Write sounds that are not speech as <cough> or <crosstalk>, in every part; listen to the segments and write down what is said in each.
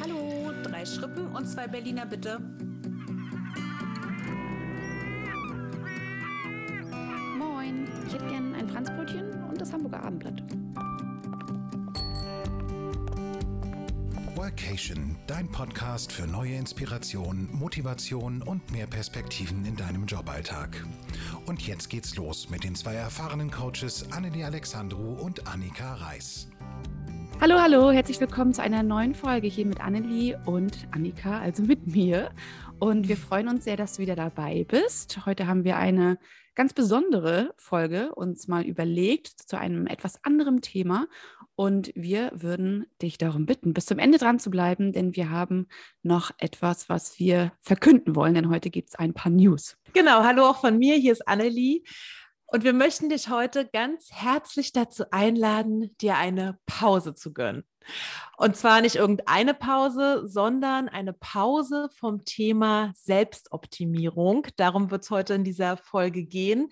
Hallo, drei Schrippen und zwei Berliner bitte. Moin, ich hätte gern ein Franzbrötchen und das Hamburger Abendblatt. Workation, dein Podcast für neue Inspiration, Motivation und mehr Perspektiven in deinem Joballtag. Und jetzt geht's los mit den zwei erfahrenen Coaches Annelie Alexandru und Annika Reis. Hallo, hallo, herzlich willkommen zu einer neuen Folge hier mit Annelie und Annika, also mit mir. Und wir freuen uns sehr, dass du wieder dabei bist. Heute haben wir eine ganz besondere Folge uns mal überlegt zu einem etwas anderen Thema. Und wir würden dich darum bitten, bis zum Ende dran zu bleiben, denn wir haben noch etwas, was wir verkünden wollen, denn heute gibt es ein paar News. Genau, hallo auch von mir, hier ist Annelie. Und wir möchten dich heute ganz herzlich dazu einladen, dir eine Pause zu gönnen. Und zwar nicht irgendeine Pause, sondern eine Pause vom Thema Selbstoptimierung. Darum wird es heute in dieser Folge gehen.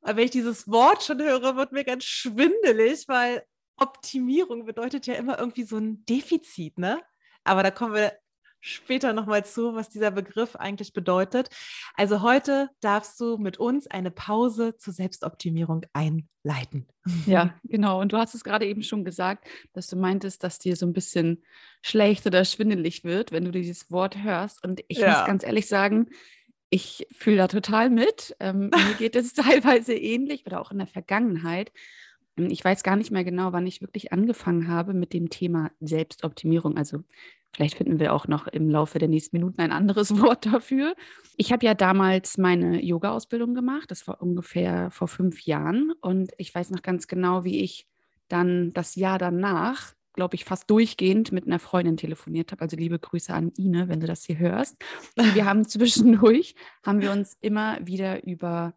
Aber wenn ich dieses Wort schon höre, wird mir ganz schwindelig, weil Optimierung bedeutet ja immer irgendwie so ein Defizit, ne? Aber da kommen wir später nochmal zu, was dieser Begriff eigentlich bedeutet. Also heute darfst du mit uns eine Pause zur Selbstoptimierung einleiten. Ja, genau. Und du hast es gerade eben schon gesagt, dass du meintest, dass dir so ein bisschen schlecht oder schwindelig wird, wenn du dieses Wort hörst. Und ich ja. muss ganz ehrlich sagen, ich fühle da total mit. Ähm, <laughs> mir geht es teilweise ähnlich oder auch in der Vergangenheit. Ich weiß gar nicht mehr genau, wann ich wirklich angefangen habe mit dem Thema Selbstoptimierung. Also Vielleicht finden wir auch noch im Laufe der nächsten Minuten ein anderes <laughs> Wort dafür. Ich habe ja damals meine Yoga-Ausbildung gemacht. Das war ungefähr vor fünf Jahren. Und ich weiß noch ganz genau, wie ich dann das Jahr danach, glaube ich, fast durchgehend mit einer Freundin telefoniert habe. Also liebe Grüße an Ine, wenn du das hier hörst. Und wir <laughs> haben zwischendurch, haben wir uns immer wieder über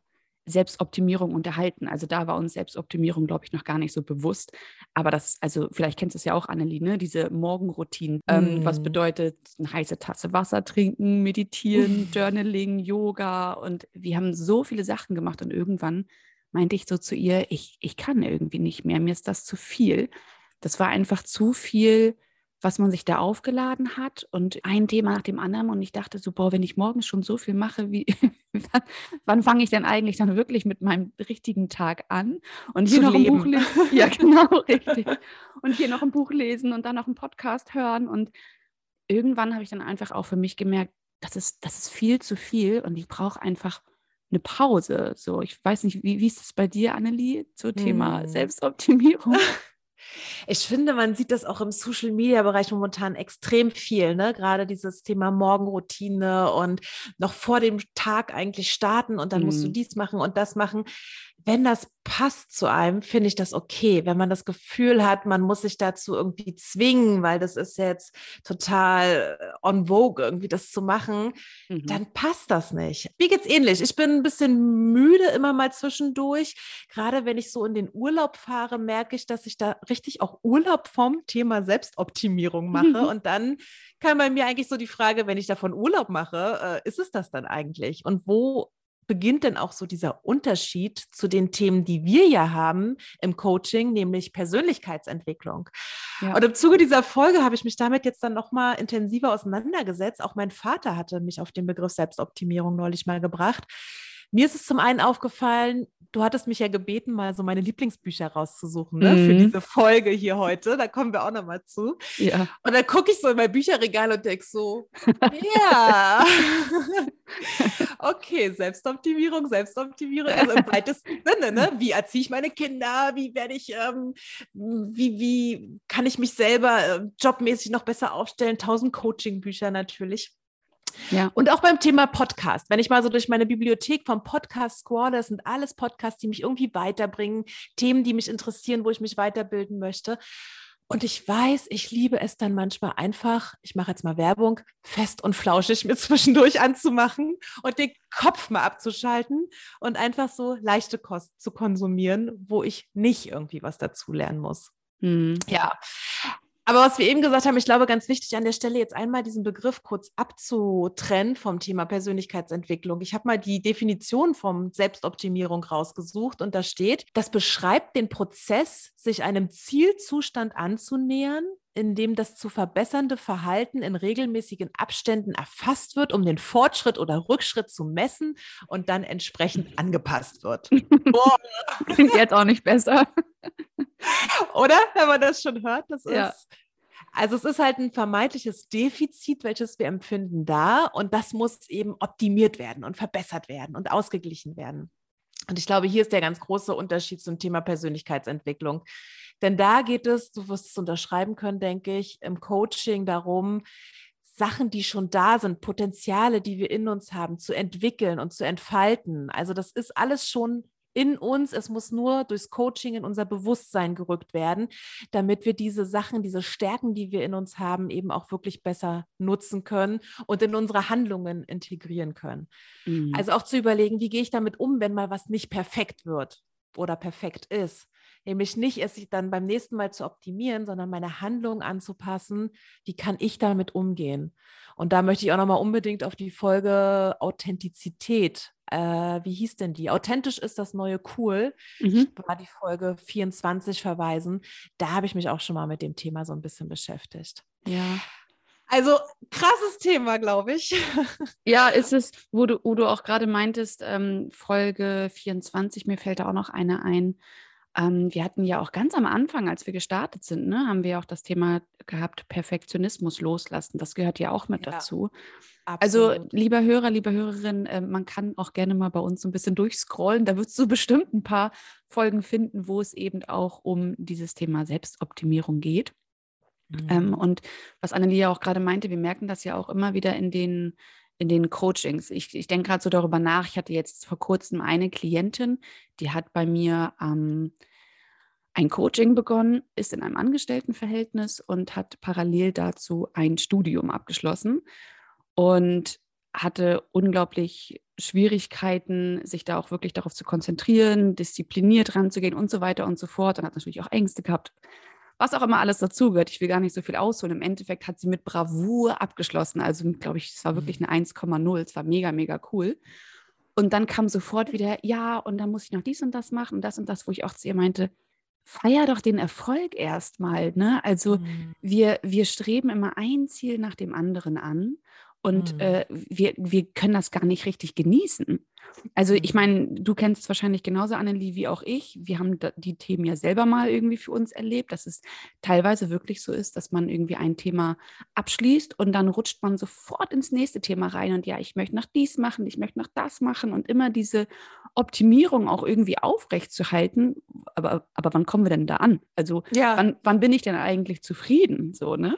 Selbstoptimierung unterhalten. Also da war uns Selbstoptimierung, glaube ich, noch gar nicht so bewusst. Aber das, also vielleicht kennst du es ja auch, Annelie, ne? diese Morgenroutinen. Mm. Ähm, was mhm. bedeutet eine heiße Tasse Wasser trinken, meditieren, <laughs> Journaling, Yoga. Und wir haben so viele Sachen gemacht. Und irgendwann meinte ich so zu ihr, ich, ich kann irgendwie nicht mehr, mir ist das zu viel. Das war einfach zu viel was man sich da aufgeladen hat und ein Thema nach dem anderen. Und ich dachte so, boah, wenn ich morgens schon so viel mache, wie <laughs> wann fange ich denn eigentlich dann wirklich mit meinem richtigen Tag an? Und hier Zu noch leben. ein Buch lesen. <laughs> Ja, genau, richtig. Und hier noch ein Buch lesen und dann noch einen Podcast hören. Und irgendwann habe ich dann einfach auch für mich gemerkt, das ist, das ist viel zu viel und ich brauche einfach eine Pause. So, ich weiß nicht, wie, wie ist es bei dir, Annelie, zum Thema hm. Selbstoptimierung? <laughs> Ich finde, man sieht das auch im Social Media Bereich momentan extrem viel, ne? Gerade dieses Thema Morgenroutine und noch vor dem Tag eigentlich starten und dann mhm. musst du mhm. dies machen und das machen wenn das passt zu einem, finde ich das okay. Wenn man das Gefühl hat, man muss sich dazu irgendwie zwingen, weil das ist jetzt total äh, on vogue, irgendwie das zu machen, mhm. dann passt das nicht. Mir geht's ähnlich. Ich bin ein bisschen müde immer mal zwischendurch. Gerade wenn ich so in den Urlaub fahre, merke ich, dass ich da richtig auch Urlaub vom Thema Selbstoptimierung mache. Mhm. <laughs> Und dann kann bei mir eigentlich so die Frage, wenn ich davon Urlaub mache, äh, ist es das dann eigentlich? Und wo beginnt denn auch so dieser Unterschied zu den Themen, die wir ja haben im Coaching, nämlich Persönlichkeitsentwicklung. Ja. Und im Zuge dieser Folge habe ich mich damit jetzt dann nochmal intensiver auseinandergesetzt. Auch mein Vater hatte mich auf den Begriff Selbstoptimierung neulich mal gebracht. Mir ist es zum einen aufgefallen, du hattest mich ja gebeten, mal so meine Lieblingsbücher rauszusuchen ne, mhm. für diese Folge hier heute. Da kommen wir auch nochmal zu. Ja. Und dann gucke ich so in mein Bücherregal und denke so, <laughs> ja, <laughs> okay, Selbstoptimierung, Selbstoptimierung, also im weitesten Sinne, ne? Wie erziehe ich meine Kinder? Wie werde ich, ähm, wie, wie kann ich mich selber äh, jobmäßig noch besser aufstellen? Tausend Coaching-Bücher natürlich. Ja. Und auch beim Thema Podcast. Wenn ich mal so durch meine Bibliothek vom Podcast score, das sind alles Podcasts, die mich irgendwie weiterbringen, Themen, die mich interessieren, wo ich mich weiterbilden möchte. Und ich weiß, ich liebe es dann manchmal einfach, ich mache jetzt mal Werbung, fest und flauschig mir <laughs> zwischendurch anzumachen und den Kopf mal abzuschalten und einfach so leichte Kost zu konsumieren, wo ich nicht irgendwie was dazulernen muss. Hm. Ja. Aber was wir eben gesagt haben, ich glaube, ganz wichtig an der Stelle jetzt einmal diesen Begriff kurz abzutrennen vom Thema Persönlichkeitsentwicklung. Ich habe mal die Definition vom Selbstoptimierung rausgesucht und da steht, das beschreibt den Prozess, sich einem Zielzustand anzunähern, in dem das zu verbessernde Verhalten in regelmäßigen Abständen erfasst wird, um den Fortschritt oder Rückschritt zu messen und dann entsprechend angepasst wird. <laughs> Klingt jetzt auch nicht besser. Oder? Wenn man das schon hört, das ja. ist. Also es ist halt ein vermeintliches Defizit, welches wir empfinden da und das muss eben optimiert werden und verbessert werden und ausgeglichen werden. Und ich glaube, hier ist der ganz große Unterschied zum Thema Persönlichkeitsentwicklung. Denn da geht es, du wirst es unterschreiben können, denke ich, im Coaching darum, Sachen, die schon da sind, Potenziale, die wir in uns haben, zu entwickeln und zu entfalten. Also das ist alles schon in uns. Es muss nur durchs Coaching in unser Bewusstsein gerückt werden, damit wir diese Sachen, diese Stärken, die wir in uns haben, eben auch wirklich besser nutzen können und in unsere Handlungen integrieren können. Mhm. Also auch zu überlegen, wie gehe ich damit um, wenn mal was nicht perfekt wird oder perfekt ist. Nämlich nicht es sich dann beim nächsten Mal zu optimieren, sondern meine Handlung anzupassen. Wie kann ich damit umgehen? Und da möchte ich auch nochmal unbedingt auf die Folge Authentizität äh, wie hieß denn die? Authentisch ist das neue Cool. Mhm. war die Folge 24 verweisen. Da habe ich mich auch schon mal mit dem Thema so ein bisschen beschäftigt. Ja. Also krasses Thema, glaube ich. <laughs> Ja, ist es, wo du, wo du auch gerade meintest, ähm, Folge 24, mir fällt da auch noch eine ein. Ähm, wir hatten ja auch ganz am Anfang, als wir gestartet sind, ne, haben wir auch das Thema gehabt, Perfektionismus loslassen. Das gehört ja auch mit ja. dazu. Also, Absolut. Also, lieber Hörer, liebe Hörerin, äh, man kann auch gerne mal bei uns so ein bisschen durchscrollen. Da wirst du bestimmt ein paar Folgen finden, wo es eben auch um dieses Thema Selbstoptimierung geht. Mhm. Ähm, und was Annelie auch gerade meinte, wir merken das ja auch immer wieder in den, in den Coachings. Ich, ich denke gerade so darüber nach. Ich hatte jetzt vor kurzem eine Klientin, die hat bei mir ähm, ein Coaching begonnen, ist in einem Angestelltenverhältnis und hat parallel dazu ein Studium abgeschlossen und hatte unglaublich Schwierigkeiten, sich da auch wirklich darauf zu konzentrieren, diszipliniert ranzugehen und so weiter und so fort. Und hat natürlich auch Ängste gehabt, was auch immer alles dazugehört. Ich will gar nicht so viel ausholen. Im Endeffekt hat sie mit Bravour abgeschlossen. Also, glaube ich, es war wirklich mhm. eine 1,0. Es war mega, mega cool. Und dann kam sofort wieder, ja, und dann muss ich noch dies und das machen und das und das, wo ich auch zu ihr meinte, feier doch den Erfolg erstmal. Ne? Also mhm. wir, wir streben immer ein Ziel nach dem anderen an und mhm. äh, wir, wir können das gar nicht richtig genießen. Also ich mhm. meine, du kennst es wahrscheinlich genauso, Annelie, wie auch ich. Wir haben die Themen ja selber mal irgendwie für uns erlebt, dass es teilweise wirklich so ist, dass man irgendwie ein Thema abschließt und dann rutscht man sofort ins nächste Thema rein und ja, ich möchte noch dies machen, ich möchte noch das machen und immer diese Optimierung auch irgendwie aufrechtzuerhalten. Aber, aber wann kommen wir denn da an? Also ja. wann, wann bin ich denn eigentlich zufrieden? So, ne?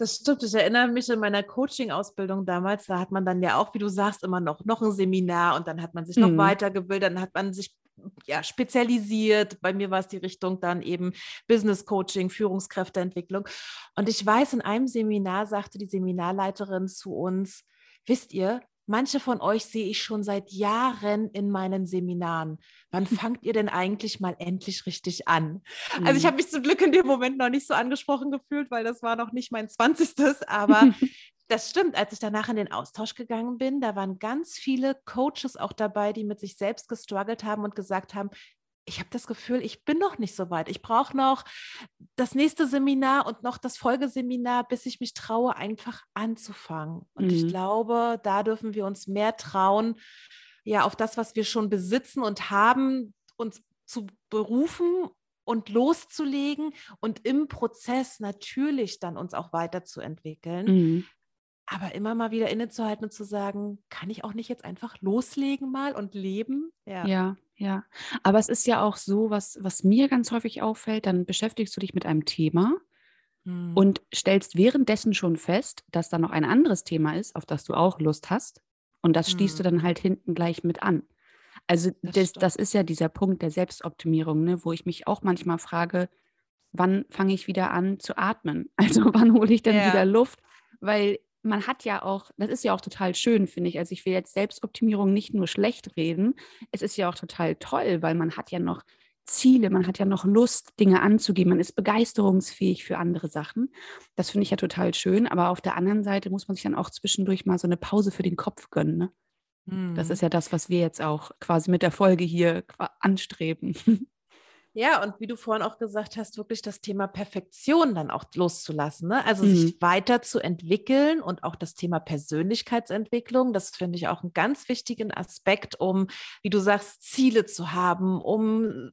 Das stimmt. Ich erinnere mich in meiner Coaching-Ausbildung damals, da hat man dann ja auch, wie du sagst, immer noch, noch ein Seminar und dann hat man sich mhm. noch weitergebildet, dann hat man sich ja, spezialisiert. Bei mir war es die Richtung dann eben Business Coaching, Führungskräfteentwicklung. Und ich weiß, in einem Seminar sagte die Seminarleiterin zu uns, wisst ihr, Manche von euch sehe ich schon seit Jahren in meinen Seminaren. Wann <laughs> fangt ihr denn eigentlich mal endlich richtig an? Mhm. Also ich mhm. habe mich zum Glück in dem Moment noch nicht so angesprochen gefühlt, weil das war noch nicht mein 20. Aber <laughs> das stimmt, als ich danach in den Austausch gegangen bin, da waren ganz viele Coaches auch dabei, die mit sich selbst gestruggelt haben und gesagt haben, ich habe das Gefühl, ich bin noch nicht so weit. Ich brauche noch das nächste Seminar und noch das Folgeseminar, bis ich mich traue, einfach anzufangen. Und mhm. ich glaube, da dürfen wir uns mehr trauen, ja, auf das, was wir schon besitzen und haben, uns zu berufen und loszulegen und im Prozess natürlich dann uns auch weiterzuentwickeln. Mhm. Aber immer mal wieder innezuhalten und zu sagen, kann ich auch nicht jetzt einfach loslegen mal und leben? Ja. ja. Ja, aber es ist ja auch so, was, was mir ganz häufig auffällt, dann beschäftigst du dich mit einem Thema hm. und stellst währenddessen schon fest, dass da noch ein anderes Thema ist, auf das du auch Lust hast. Und das hm. du dann halt hinten gleich mit an. Also das, das, das ist ja dieser Punkt der Selbstoptimierung, ne, wo ich mich auch manchmal frage, wann fange ich wieder an zu atmen? <laughs> Also wann hole ich denn ja. wieder Luft? Weil man hat ja auch, das ist ja auch total schön, finde ich. Also ich will jetzt Selbstoptimierung nicht nur schlecht reden. Es ist ja auch total toll, weil man hat ja noch Ziele, man hat ja noch Lust, Dinge anzugehen, man ist begeisterungsfähig für andere Sachen. Das finde ich ja total schön. Aber auf der anderen Seite muss man sich dann auch zwischendurch mal so eine Pause für den Kopf gönnen. Ne? Mhm. Das ist ja das, was wir jetzt auch quasi mit der Folge hier anstreben. <laughs> Ja, und wie du vorhin auch gesagt hast, wirklich das Thema Perfektion dann auch loszulassen. Ne? Also mhm. sich weiterzuentwickeln und auch das Thema Persönlichkeitsentwicklung, das finde ich auch einen ganz wichtigen Aspekt, um, wie du sagst, Ziele zu haben, um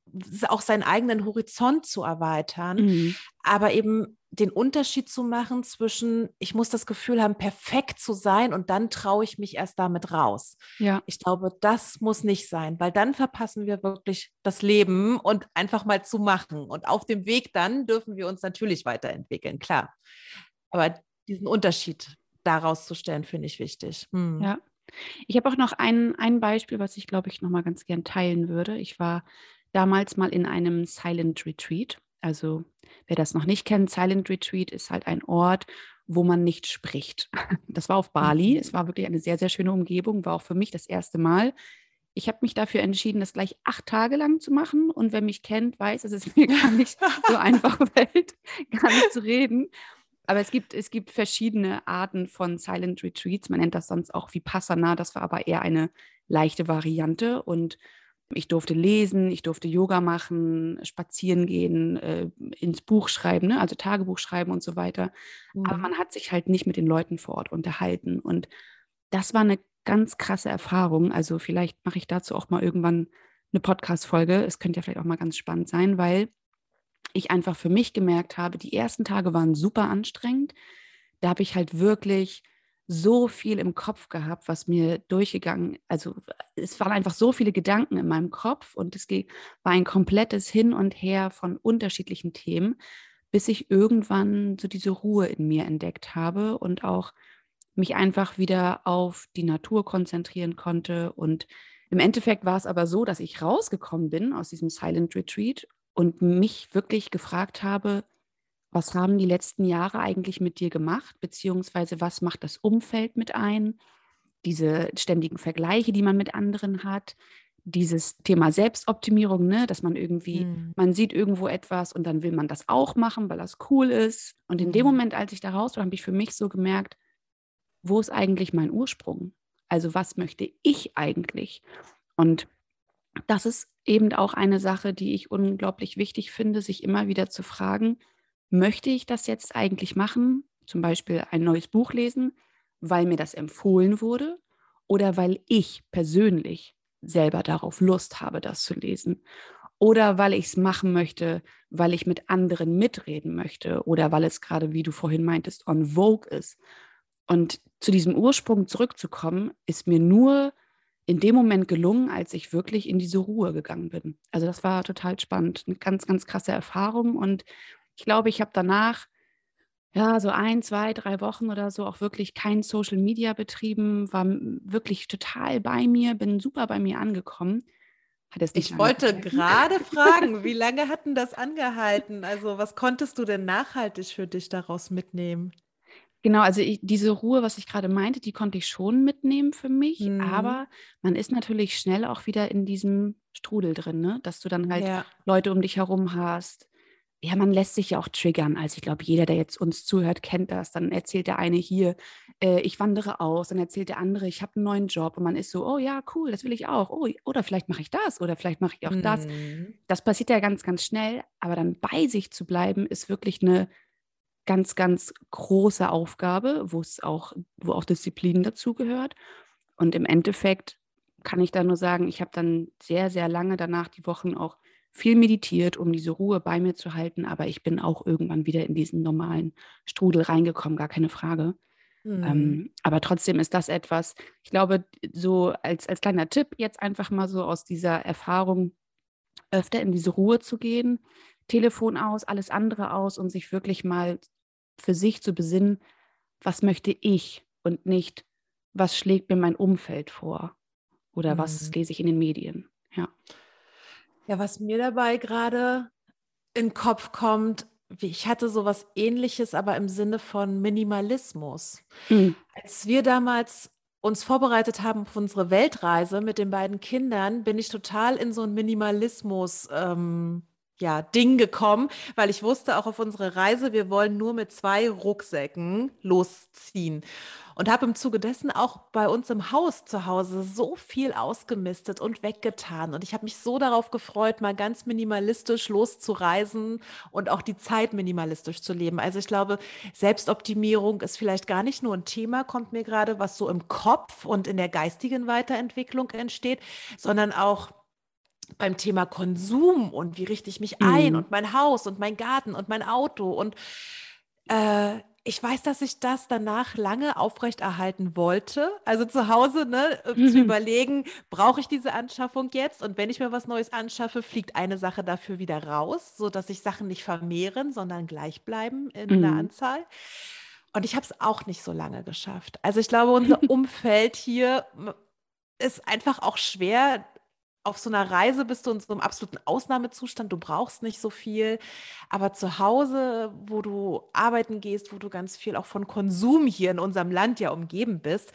auch seinen eigenen Horizont zu erweitern. Mhm. Aber eben den Unterschied zu machen zwischen, ich muss das Gefühl haben, perfekt zu sein und dann traue ich mich erst damit raus. Ja. Ich glaube, das muss nicht sein, weil dann verpassen wir wirklich das Leben und einfach mal zu machen. Und auf dem Weg dann dürfen wir uns natürlich weiterentwickeln, klar. Aber diesen Unterschied daraus zu stellen, finde ich wichtig. Hm. Ja. Ich habe auch noch ein, ein Beispiel, was ich, glaube ich, noch mal ganz gern teilen würde. Ich war damals mal in einem Silent Retreat. Also wer das noch nicht kennt, Silent Retreat ist halt ein Ort, wo man nicht spricht. <laughs> Das war auf Bali. Mhm. Es war wirklich eine sehr, sehr schöne Umgebung, war auch für mich das erste Mal. Ich habe mich dafür entschieden, das gleich acht Tage lang zu machen. Und wer mich kennt, weiß, dass es <laughs> mir gar nicht so <laughs> einfach fällt, gar nicht zu reden. Aber es gibt, es gibt verschiedene Arten von Silent Retreats. Man nennt das sonst auch Vipassana. Das war aber eher eine leichte Variante. Und ich durfte lesen, ich durfte Yoga machen, spazieren gehen, äh, ins Buch schreiben, ne? also Tagebuch schreiben und so weiter. Mhm. Aber man hat sich halt nicht mit den Leuten vor Ort unterhalten. Und das war eine ganz krasse Erfahrung. Also vielleicht mache ich dazu auch mal irgendwann eine Podcast-Folge. Es könnte ja vielleicht auch mal ganz spannend sein, weil ich einfach für mich gemerkt habe, die ersten Tage waren super anstrengend. Da habe ich halt wirklich so viel im Kopf gehabt, was mir durchgegangen, also es waren einfach so viele Gedanken in meinem Kopf und es war ein komplettes Hin und Her von unterschiedlichen Themen, bis ich irgendwann so diese Ruhe in mir entdeckt habe und auch mich einfach wieder auf die Natur konzentrieren konnte. Und im Endeffekt war es aber so, dass ich rausgekommen bin aus diesem Silent Retreat und mich wirklich gefragt habe, was haben die letzten Jahre eigentlich mit dir gemacht, beziehungsweise was macht das Umfeld mit ein? Diese ständigen Vergleiche, die man mit anderen hat, dieses Thema Selbstoptimierung, ne, dass man irgendwie, mhm. man sieht irgendwo etwas und dann will man das auch machen, weil das cool ist. Und in dem hm. Moment, als ich da raus war, habe ich für mich so gemerkt, wo ist eigentlich mein Ursprung? Also was möchte ich eigentlich? Und das ist eben auch eine Sache, die ich unglaublich wichtig finde, sich immer wieder zu fragen, möchte ich das jetzt eigentlich machen, zum Beispiel ein neues Buch lesen, weil mir das empfohlen wurde oder weil ich persönlich selber darauf Lust habe, das zu lesen. Oder weil ich es machen möchte, weil ich mit anderen mitreden möchte oder weil es gerade, wie du vorhin meintest, on Vogue ist. Und zu diesem Ursprung zurückzukommen, ist mir nur in dem Moment gelungen, als ich wirklich in diese Ruhe gegangen bin. Also das war total spannend, eine ganz, ganz krasse Erfahrung. Und ich glaube, ich habe danach ja, so ein, zwei, drei Wochen oder so auch wirklich kein Social Media betrieben, war wirklich total bei mir, bin super bei mir angekommen. Hat es nicht ich wollte gerade <laughs> fragen, wie lange hatten das angehalten? Also, was konntest du denn nachhaltig für dich daraus mitnehmen? Genau, also ich, diese Ruhe, was ich gerade meinte, die konnte ich schon mitnehmen für mich, mhm. aber man ist natürlich schnell auch wieder in diesem Strudel drin, ne? dass du dann halt ja. Leute um dich herum hast, ja, man lässt sich ja auch triggern. Also ich glaube, jeder, der jetzt uns zuhört, kennt das. Dann erzählt der eine hier, äh, ich wandere aus, dann erzählt der andere, ich habe einen neuen Job und man ist so, oh ja, cool, das will ich auch. Oh, oder vielleicht mache ich das oder vielleicht mache ich auch mhm. das. Das passiert ja ganz, ganz schnell. Aber dann bei sich zu bleiben, ist wirklich eine ganz, ganz große Aufgabe, wo es auch, wo auch Disziplin dazugehört. Und im Endeffekt kann ich da nur sagen, ich habe dann sehr, sehr lange danach die Wochen auch viel meditiert, um diese Ruhe bei mir zu halten, aber ich bin auch irgendwann wieder in diesen normalen Strudel reingekommen, gar keine Frage. Mhm. Ähm, aber trotzdem ist das etwas, ich glaube, so als, als kleiner Tipp jetzt einfach mal so aus dieser Erfahrung öfter in diese Ruhe zu gehen, Telefon aus, alles andere aus und sich wirklich mal für sich zu besinnen, was möchte ich und nicht, was schlägt mir mein Umfeld vor oder mhm. was lese ich in den Medien. Ja. Ja, was mir dabei gerade in den Kopf kommt, ich hatte sowas ähnliches, aber im Sinne von Minimalismus. Mhm. Als wir damals uns vorbereitet haben auf unsere Weltreise mit den beiden Kindern, bin ich total in so ein Minimalismus. Ähm, ja, Ding gekommen, weil ich wusste auch auf unsere Reise, wir wollen nur mit zwei Rucksäcken losziehen. Und habe im Zuge dessen auch bei uns im Haus zu Hause so viel ausgemistet und weggetan. Und ich habe mich so darauf gefreut, mal ganz minimalistisch loszureisen und auch die Zeit minimalistisch zu leben. Also ich glaube, Selbstoptimierung ist vielleicht gar nicht nur ein Thema, kommt mir gerade, was so im Kopf und in der geistigen Weiterentwicklung entsteht, sondern auch beim Thema Konsum und wie richte ich mich ein Mhm. und mein Haus und mein Garten und mein Auto. Und äh, ich weiß, dass ich das danach lange aufrechterhalten wollte. Also zu Hause ne, äh, zu Mhm. überlegen, brauche ich diese Anschaffung jetzt? Und wenn ich mir was Neues anschaffe, fliegt eine Sache dafür wieder raus, sodass sich Sachen nicht vermehren, sondern gleich bleiben in der Mhm. Anzahl. Und ich habe es auch nicht so lange geschafft. Also ich glaube, unser <laughs> Umfeld hier ist einfach auch schwer. Auf so einer Reise bist du in so einem absoluten Ausnahmezustand. Du brauchst nicht so viel. Aber zu Hause, wo du arbeiten gehst, wo du ganz viel auch von Konsum hier in unserem Land ja umgeben bist,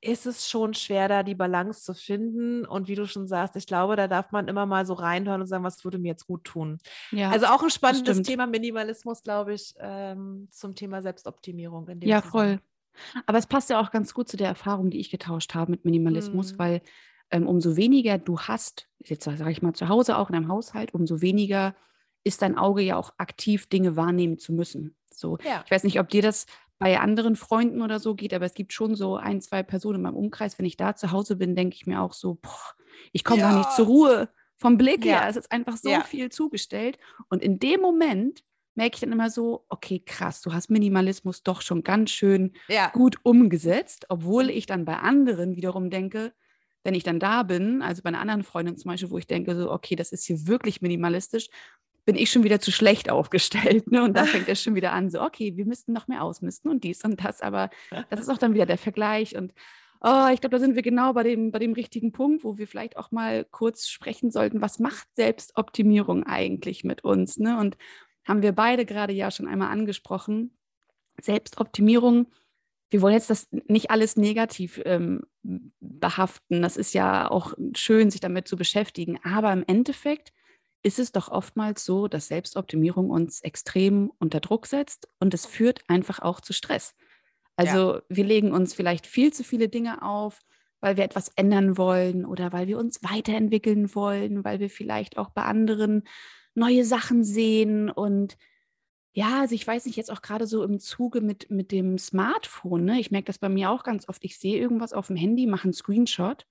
ist es schon schwer, da die Balance zu finden. Und wie du schon sagst, ich glaube, da darf man immer mal so reinhören und sagen, was würde mir jetzt gut tun. Ja, Also auch ein spannendes. Thema Minimalismus, glaube ich, ähm, zum Thema Selbstoptimierung. In dem ja, Zusammenhang. voll. Aber es passt ja auch ganz gut zu der Erfahrung, die ich getauscht habe mit Minimalismus, Mhm. weil umso weniger du hast, jetzt sage ich mal zu Hause auch in einem Haushalt, umso weniger ist dein Auge ja auch aktiv, Dinge wahrnehmen zu müssen. So, Ja. ich weiß nicht, ob dir das bei anderen Freunden oder so geht, aber es gibt schon so ein, zwei Personen in meinem Umkreis. Wenn ich da zu Hause bin, denke ich mir auch so, boah, ich komme gar nicht Ja. zur Ruhe vom Blick Ja. her. Es ist einfach so Ja. viel zugestellt. Und in dem Moment merke ich dann immer so, okay, krass, du hast Minimalismus doch schon ganz schön Ja. gut umgesetzt, obwohl ich dann bei anderen wiederum denke, wenn ich dann da bin, also bei einer anderen Freundin zum Beispiel, wo ich denke, so, okay, das ist hier wirklich minimalistisch, bin ich schon wieder zu schlecht <laughs> aufgestellt. Ne? Und da fängt es schon wieder an, so, okay, wir müssten noch mehr ausmisten und dies und das, aber das ist auch dann wieder der Vergleich. Und oh, ich glaube, da sind wir genau bei dem, bei dem richtigen Punkt, wo wir vielleicht auch mal kurz sprechen sollten, was macht Selbstoptimierung eigentlich mit uns? Ne? Und haben wir beide gerade ja schon einmal angesprochen. Selbstoptimierung, wir wollen jetzt das nicht alles negativ ähm, behaften. Das ist ja auch schön, sich damit zu beschäftigen. Aber im Endeffekt ist es doch oftmals so, dass Selbstoptimierung uns extrem unter Druck setzt und es führt einfach auch zu Stress. Also wir legen uns vielleicht viel zu viele Dinge auf, weil wir etwas ändern wollen oder weil wir uns weiterentwickeln wollen, weil wir vielleicht auch bei anderen neue Sachen sehen und ja, also ich weiß nicht, jetzt auch gerade so im Zuge mit, mit dem Smartphone, ne? Ich merke das bei mir auch ganz oft. Ich sehe irgendwas auf dem Handy, mache einen Screenshot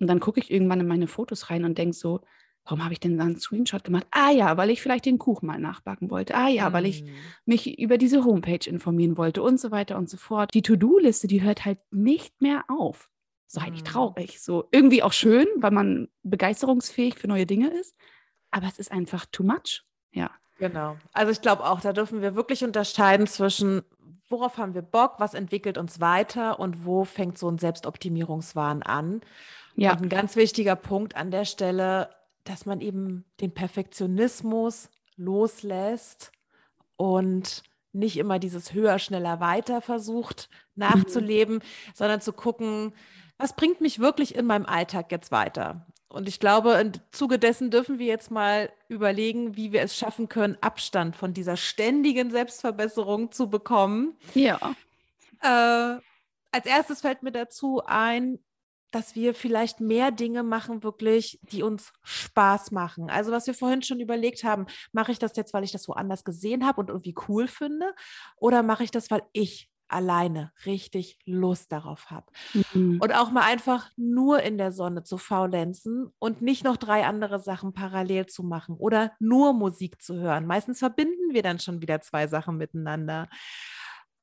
und dann gucke ich irgendwann in meine Fotos rein und denke so, warum habe ich denn da einen Screenshot gemacht? Ah ja, weil ich vielleicht den Kuchen mal nachbacken wollte. Ah ja, weil ich Mhm. mich über diese Homepage informieren wollte und so weiter und so fort. Die To-Do-Liste, die hört halt nicht mehr auf. So eigentlich Mhm. traurig. So irgendwie auch schön, weil man begeisterungsfähig für neue Dinge ist. Aber es ist einfach too much. Ja. Genau. Also ich glaube auch, da dürfen wir wirklich unterscheiden zwischen, worauf haben wir Bock, was entwickelt uns weiter und wo fängt so ein Selbstoptimierungswahn an. Ja. Und ein ganz wichtiger Punkt an der Stelle, dass man eben den Perfektionismus loslässt und nicht immer dieses höher, schneller, weiter versucht nachzuleben, sondern zu gucken, was bringt mich wirklich in meinem Alltag jetzt weiter? Und ich glaube, im Zuge dessen dürfen wir jetzt mal überlegen, wie wir es schaffen können, Abstand von dieser ständigen Selbstverbesserung zu bekommen. Ja. Äh, als erstes fällt mir dazu ein, dass wir vielleicht mehr Dinge machen, wirklich, die uns Spaß machen. Also was wir vorhin schon überlegt haben, mache ich das jetzt, weil ich das woanders gesehen habe und irgendwie cool finde? Oder mache ich das, weil ich alleine richtig Lust darauf habe? Mhm. Und auch mal einfach nur in der Sonne zu faulenzen und nicht noch drei andere Sachen parallel zu machen oder nur Musik zu hören. Meistens verbinden wir dann schon wieder zwei Sachen miteinander.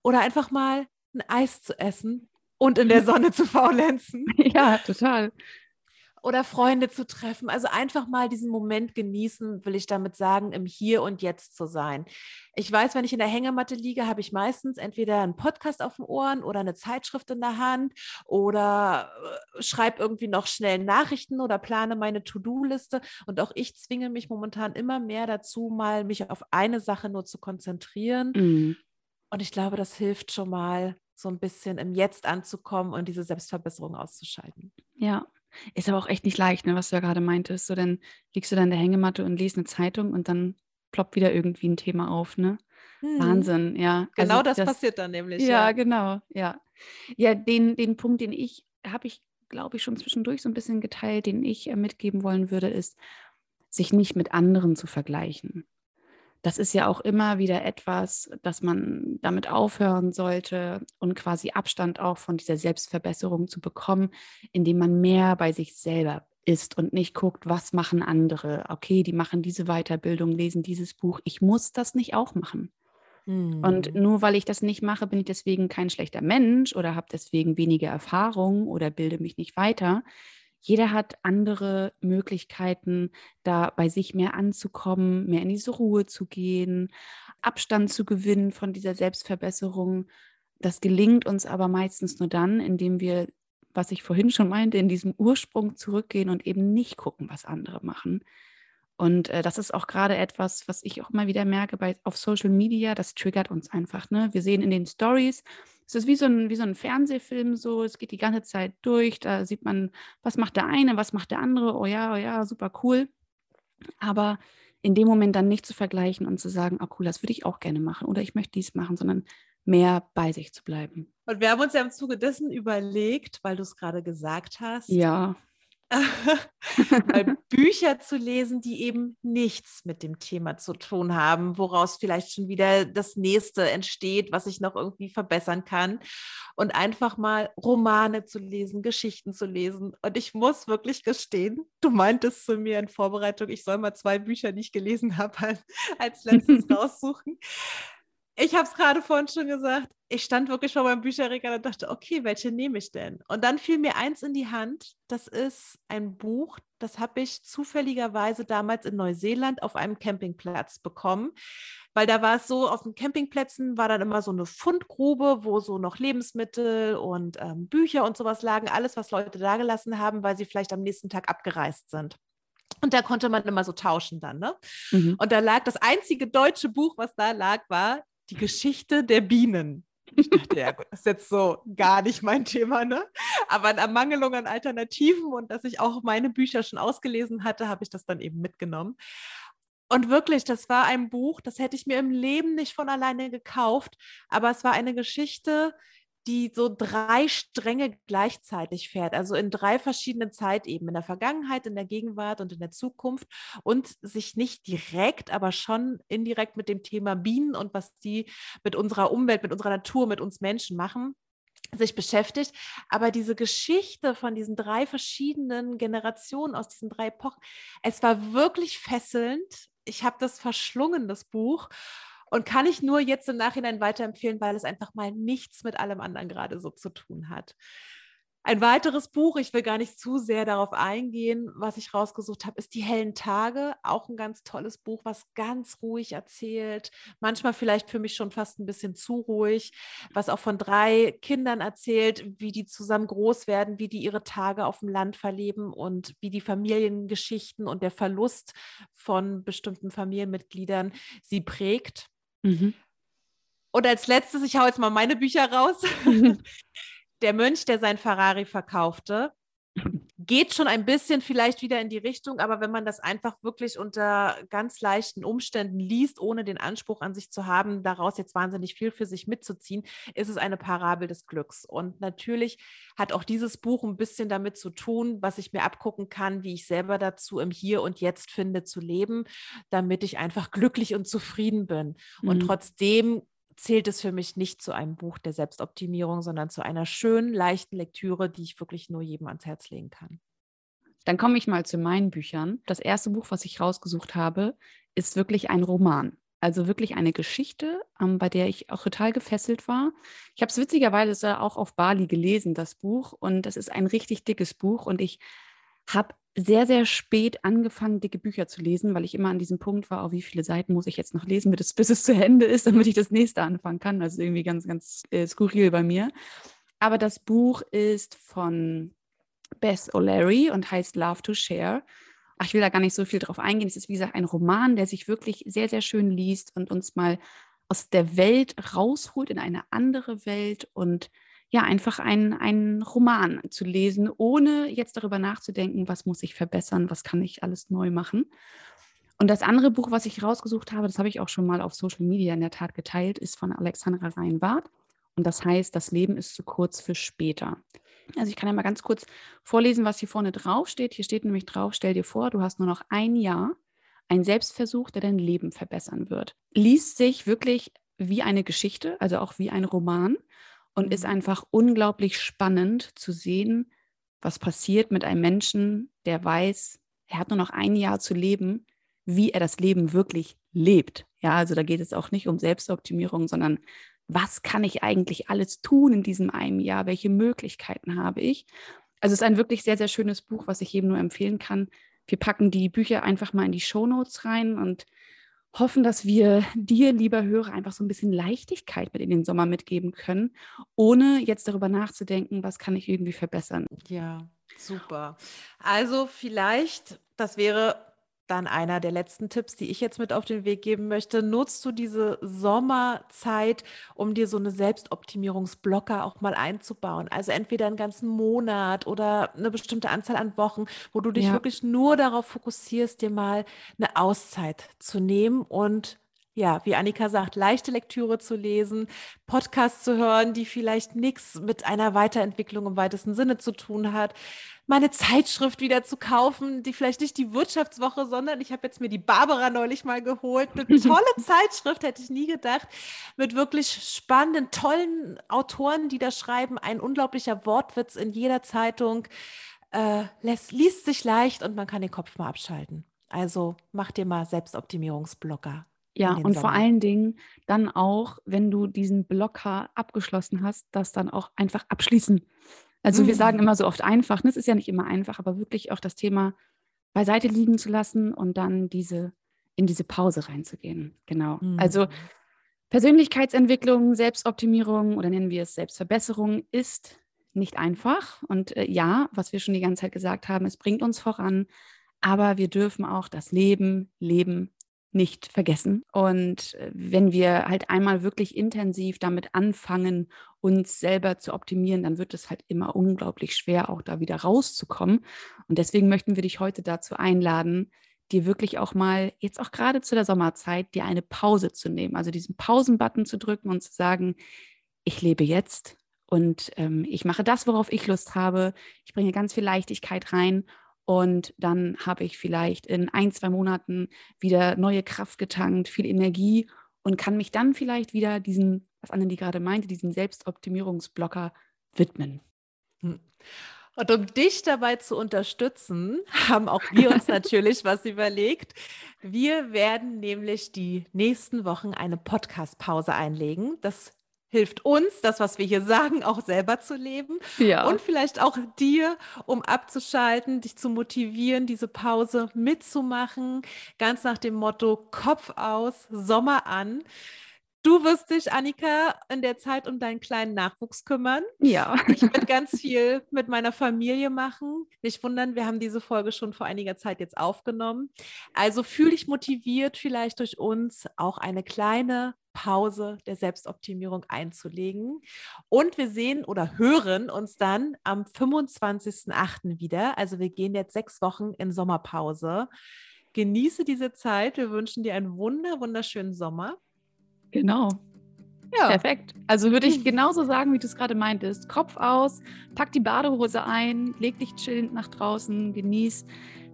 Oder einfach mal ein Eis zu essen und in der Sonne zu faulenzen <laughs> Ja, total. Oder Freunde zu treffen. Also einfach mal diesen Moment genießen, will ich damit sagen, im Hier und Jetzt zu sein. Ich weiß, wenn ich in der Hängematte liege, habe ich meistens entweder einen Podcast auf den Ohren oder eine Zeitschrift in der Hand oder äh, schreibe irgendwie noch schnell Nachrichten oder plane meine To-Do-Liste. Und auch ich zwinge mich momentan immer mehr dazu, mal mich auf eine Sache nur zu konzentrieren. Mhm. Und ich glaube, das hilft schon mal, so ein bisschen im Jetzt anzukommen und diese Selbstverbesserung auszuschalten. Ja, ist aber auch echt nicht leicht, ne, was du ja gerade meintest. So, dann liegst du da in der Hängematte und liest eine Zeitung und dann ploppt wieder irgendwie ein Thema auf, ne? Hm. Wahnsinn, ja. Genau also das, das, passiert dann nämlich. Ja, ja, genau, ja. Ja, den, den Punkt, den ich, habe ich, glaube ich, schon zwischendurch so ein bisschen geteilt, den ich äh, mitgeben wollen würde, ist, sich nicht mit anderen zu vergleichen. Das ist ja auch immer wieder etwas, dass man damit aufhören sollte und quasi Abstand auch von dieser Selbstverbesserung zu bekommen, indem man mehr bei sich selber ist und nicht guckt, was machen andere. Okay, die machen diese Weiterbildung, lesen dieses Buch. Ich muss das nicht auch machen. Mhm. Und nur weil ich das nicht mache, bin ich deswegen kein schlechter Mensch oder habe deswegen weniger Erfahrung oder bilde mich nicht weiter. Jeder hat andere Möglichkeiten, da bei sich mehr anzukommen, mehr in diese Ruhe zu gehen, Abstand zu gewinnen von dieser Selbstverbesserung. Das gelingt uns aber meistens nur dann, indem wir was ich vorhin schon meinte, in diesem Ursprung zurückgehen und eben nicht gucken, was andere machen. Und äh, das ist auch gerade etwas, was ich auch mal wieder merke bei, auf Social Media, das triggert uns einfach. Ne? Wir sehen in den Stories, es ist wie so, ein, wie so ein Fernsehfilm, so, es geht die ganze Zeit durch, da sieht man, was macht der eine, was macht der andere, oh ja, oh ja, super cool. Aber in dem Moment dann nicht zu vergleichen und zu sagen, oh cool, das würde ich auch gerne machen oder ich möchte dies machen, sondern mehr bei sich zu bleiben. Und wir haben uns ja im Zuge dessen überlegt, weil du es gerade gesagt hast. Ja. <laughs> Bücher zu lesen, die eben nichts mit dem Thema zu tun haben, woraus vielleicht schon wieder das nächste entsteht, was ich noch irgendwie verbessern kann. Und einfach mal Romane zu lesen, Geschichten zu lesen. Und ich muss wirklich gestehen, du meintest zu mir in Vorbereitung, ich soll mal zwei Bücher, die ich gelesen habe, <laughs> als letztes <laughs> raussuchen ich habe es gerade vorhin schon gesagt, ich stand wirklich vor meinem Bücherregal und dachte, okay, welche nehme ich denn? Und dann fiel mir eins in die Hand, das ist ein Buch, das habe ich zufälligerweise damals in Neuseeland auf einem Campingplatz bekommen, weil da war es so, auf den Campingplätzen war dann immer so eine Fundgrube, wo so noch Lebensmittel und ähm, Bücher und sowas lagen, alles, was Leute da gelassen haben, weil sie vielleicht am nächsten Tag abgereist sind. Und da konnte man immer so tauschen dann, ne? Mhm. Und da lag das einzige deutsche Buch, was da lag, war die Geschichte der Bienen. Ich dachte, ja gut, das ist jetzt so gar nicht mein Thema, ne? Aber in Ermangelung an Alternativen und dass ich auch meine Bücher schon ausgelesen hatte, habe ich das dann eben mitgenommen. Und wirklich, das war ein Buch, das hätte ich mir im Leben nicht von alleine gekauft, aber es war eine Geschichte, die so drei Stränge gleichzeitig fährt, also in drei verschiedenen Zeitebenen, in der Vergangenheit, in der Gegenwart und in der Zukunft und sich nicht direkt, aber schon indirekt mit dem Thema Bienen und was die mit unserer Umwelt, mit unserer Natur, mit uns Menschen machen sich beschäftigt. Aber diese Geschichte von diesen drei verschiedenen Generationen aus diesen drei Epochen, es war wirklich fesselnd. Ich habe das verschlungen, das Buch. Und kann ich nur jetzt im Nachhinein weiterempfehlen, weil es einfach mal nichts mit allem anderen gerade so zu tun hat. Ein weiteres Buch, ich will gar nicht zu sehr darauf eingehen, was ich rausgesucht habe, ist Die hellen Tage. Auch ein ganz tolles Buch, was ganz ruhig erzählt. Manchmal vielleicht für mich schon fast ein bisschen zu ruhig, was auch von drei Kindern erzählt, wie die zusammen groß werden, wie die ihre Tage auf dem Land verleben und wie die Familiengeschichten und der Verlust von bestimmten Familienmitgliedern sie prägt. Mhm. Und als letztes, ich hau jetzt mal meine Bücher raus. <laughs> der Mönch, der sein Ferrari verkaufte, geht schon ein bisschen vielleicht wieder in die Richtung, aber wenn man das einfach wirklich unter ganz leichten Umständen liest, ohne den Anspruch an sich zu haben, daraus jetzt wahnsinnig viel für sich mitzuziehen, ist es eine Parabel des Glücks. Und natürlich hat auch dieses Buch ein bisschen damit zu tun, was ich mir abgucken kann, wie ich selber dazu im Hier und Jetzt finde zu leben, damit ich einfach glücklich und zufrieden bin. Mhm. Und trotzdem zählt es für mich nicht zu einem Buch der Selbstoptimierung, sondern zu einer schönen, leichten Lektüre, die ich wirklich nur jedem ans Herz legen kann. Dann komme ich mal zu meinen Büchern. Das erste Buch, was ich rausgesucht habe, ist wirklich ein Roman. Also wirklich eine Geschichte, ähm, bei der ich auch total gefesselt war. Ich habe es witzigerweise auch auf Bali gelesen, das Buch. Und das ist ein richtig dickes Buch. Und ich habe sehr, sehr spät angefangen, dicke Bücher zu lesen, weil ich immer an diesem Punkt war, oh, wie viele Seiten muss ich jetzt noch lesen, bis es, bis es zu Ende ist, damit ich das nächste anfangen kann. Also irgendwie ganz, ganz äh, skurril bei mir. Aber das Buch ist von Beth O'Leary und heißt Love to Share. Ach, ich will da gar nicht so viel drauf eingehen. Es ist, wie gesagt, ein Roman, der sich wirklich sehr, sehr schön liest und uns mal aus der Welt rausholt in eine andere Welt und ja, einfach einen, Roman zu lesen, ohne jetzt darüber nachzudenken, was muss ich verbessern, was kann ich alles neu machen. Und das andere Buch, was ich rausgesucht habe, das habe ich auch schon mal auf Social Media in der Tat geteilt, ist von Alexandra Reinwart. Und das heißt, das Leben ist zu kurz für später. Also ich kann ja mal ganz kurz vorlesen, was hier vorne drauf steht. Hier steht nämlich drauf, stell dir vor, du hast nur noch ein Jahr, ein Selbstversuch, der dein Leben verbessern wird. Liest sich wirklich wie eine Geschichte, also auch wie ein Roman und mhm. ist einfach unglaublich spannend zu sehen, was passiert mit einem Menschen, der weiß, er hat nur noch ein Jahr zu leben, wie er das Leben wirklich lebt. Ja, also da geht es auch nicht um Selbstoptimierung, sondern was kann ich eigentlich alles tun in diesem einen Jahr? Welche Möglichkeiten habe ich? Also es ist ein wirklich sehr, sehr schönes Buch, was ich jedem nur empfehlen kann. Wir packen die Bücher einfach mal in die Shownotes rein und hoffen, dass wir dir, lieber Hörer, einfach so ein bisschen Leichtigkeit mit in den Sommer mitgeben können, ohne jetzt darüber nachzudenken, was kann ich irgendwie verbessern. Ja, super. Also vielleicht, das wäre dann einer der letzten Tipps, die ich jetzt mit auf den Weg geben möchte. Nutzt du diese Sommerzeit, um dir so eine Selbstoptimierungsblocker auch mal einzubauen? Also entweder einen ganzen Monat oder eine bestimmte Anzahl an Wochen, wo du dich ja. wirklich nur darauf fokussierst, dir mal eine Auszeit zu nehmen und ja, wie Annika sagt, leichte Lektüre zu lesen, Podcasts zu hören, die vielleicht nichts mit einer Weiterentwicklung im weitesten Sinne zu tun hat, meine Zeitschrift wieder zu kaufen, die vielleicht nicht die Wirtschaftswoche, sondern ich habe jetzt mir die Barbara neulich mal geholt. Eine <laughs> tolle Zeitschrift, hätte ich nie gedacht, mit wirklich spannenden, tollen Autoren, die da schreiben. Ein unglaublicher Wortwitz in jeder Zeitung. Äh, lässt, liest sich leicht und man kann den Kopf mal abschalten. Also mach dir mal Selbstoptimierungsblocker. Ja, und Sommer. vor allen Dingen dann auch, wenn du diesen Blocker abgeschlossen hast, das dann auch einfach abschließen. Also mhm. wir sagen mhm. immer so oft einfach, ne? es ist ja nicht immer einfach, aber wirklich auch das Thema beiseite liegen zu lassen und dann diese in diese Pause reinzugehen. Genau. Also mhm. Also Persönlichkeitsentwicklung, Selbstoptimierung oder nennen wir es Selbstverbesserung ist nicht einfach. Und äh, ja, was wir schon die ganze Zeit gesagt haben, es bringt uns voran, aber wir dürfen auch das Leben leben nicht vergessen. Und äh, wenn wir halt einmal wirklich intensiv damit anfangen, uns selber zu optimieren, dann wird es halt immer unglaublich schwer, auch da wieder rauszukommen. Und deswegen möchten wir dich heute dazu einladen, dir wirklich auch mal, jetzt auch gerade zu der Sommerzeit, dir eine Pause zu nehmen. Also diesen Pausenbutton zu drücken und zu sagen, ich lebe jetzt und ähm, ich mache das, worauf ich Lust habe. Ich bringe ganz viel Leichtigkeit rein und dann habe ich vielleicht in ein, zwei Monaten wieder neue Kraft getankt, viel Energie und kann mich dann vielleicht wieder diesen, was Annelie gerade meinte, diesen Selbstoptimierungsblocker widmen. Hm. Und um dich dabei zu unterstützen, <laughs> haben auch wir uns natürlich <laughs> was überlegt. Wir werden nämlich die nächsten Wochen eine Podcast-Pause einlegen. Das hilft uns, das, was wir hier sagen, auch selber zu leben. Ja. Und vielleicht auch dir, um abzuschalten, dich zu motivieren, diese Pause mitzumachen. Ganz nach dem Motto Kopf aus, Sommer an. Du wirst dich, Annika, in der Zeit um deinen kleinen Nachwuchs kümmern. Ja. Ich werde ganz viel mit meiner Familie machen. Nicht wundern, wir haben diese Folge schon vor einiger Zeit jetzt aufgenommen. Also fühle dich motiviert, vielleicht durch uns auch eine kleine Pause der Selbstoptimierung einzulegen. Und wir sehen oder hören uns dann am 25.08. wieder. Also wir gehen jetzt sechs Wochen in Sommerpause. Genieße diese Zeit. Wir wünschen dir einen wunder, wunderschönen Sommer. Genau. Ja. Perfekt. Also würde ich genauso sagen, wie du es gerade meintest. Kopf aus, pack die Badehose ein, leg dich chillend nach draußen, genieß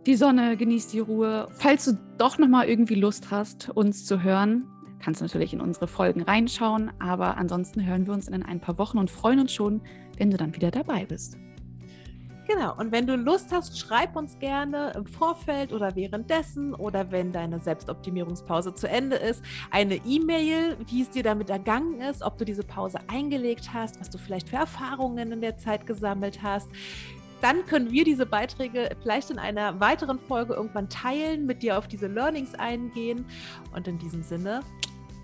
die Sonne, genieß die Ruhe. Falls du doch nochmal irgendwie Lust hast, uns zu hören, kannst du natürlich in unsere Folgen reinschauen. Aber ansonsten hören wir uns in ein paar Wochen und freuen uns schon, wenn du dann wieder dabei bist. Genau, und wenn du Lust hast, schreib uns gerne im Vorfeld oder währenddessen oder wenn deine Selbstoptimierungspause zu Ende ist, eine E-Mail, wie es dir damit ergangen ist, ob du diese Pause eingelegt hast, was du vielleicht für Erfahrungen in der Zeit gesammelt hast. Dann können wir diese Beiträge vielleicht in einer weiteren Folge irgendwann teilen, mit dir auf diese Learnings eingehen. Und in diesem Sinne,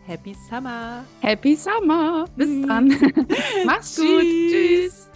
Happy Summer. Happy Summer. Bis dann. <laughs> Mach's gut. Tschüss.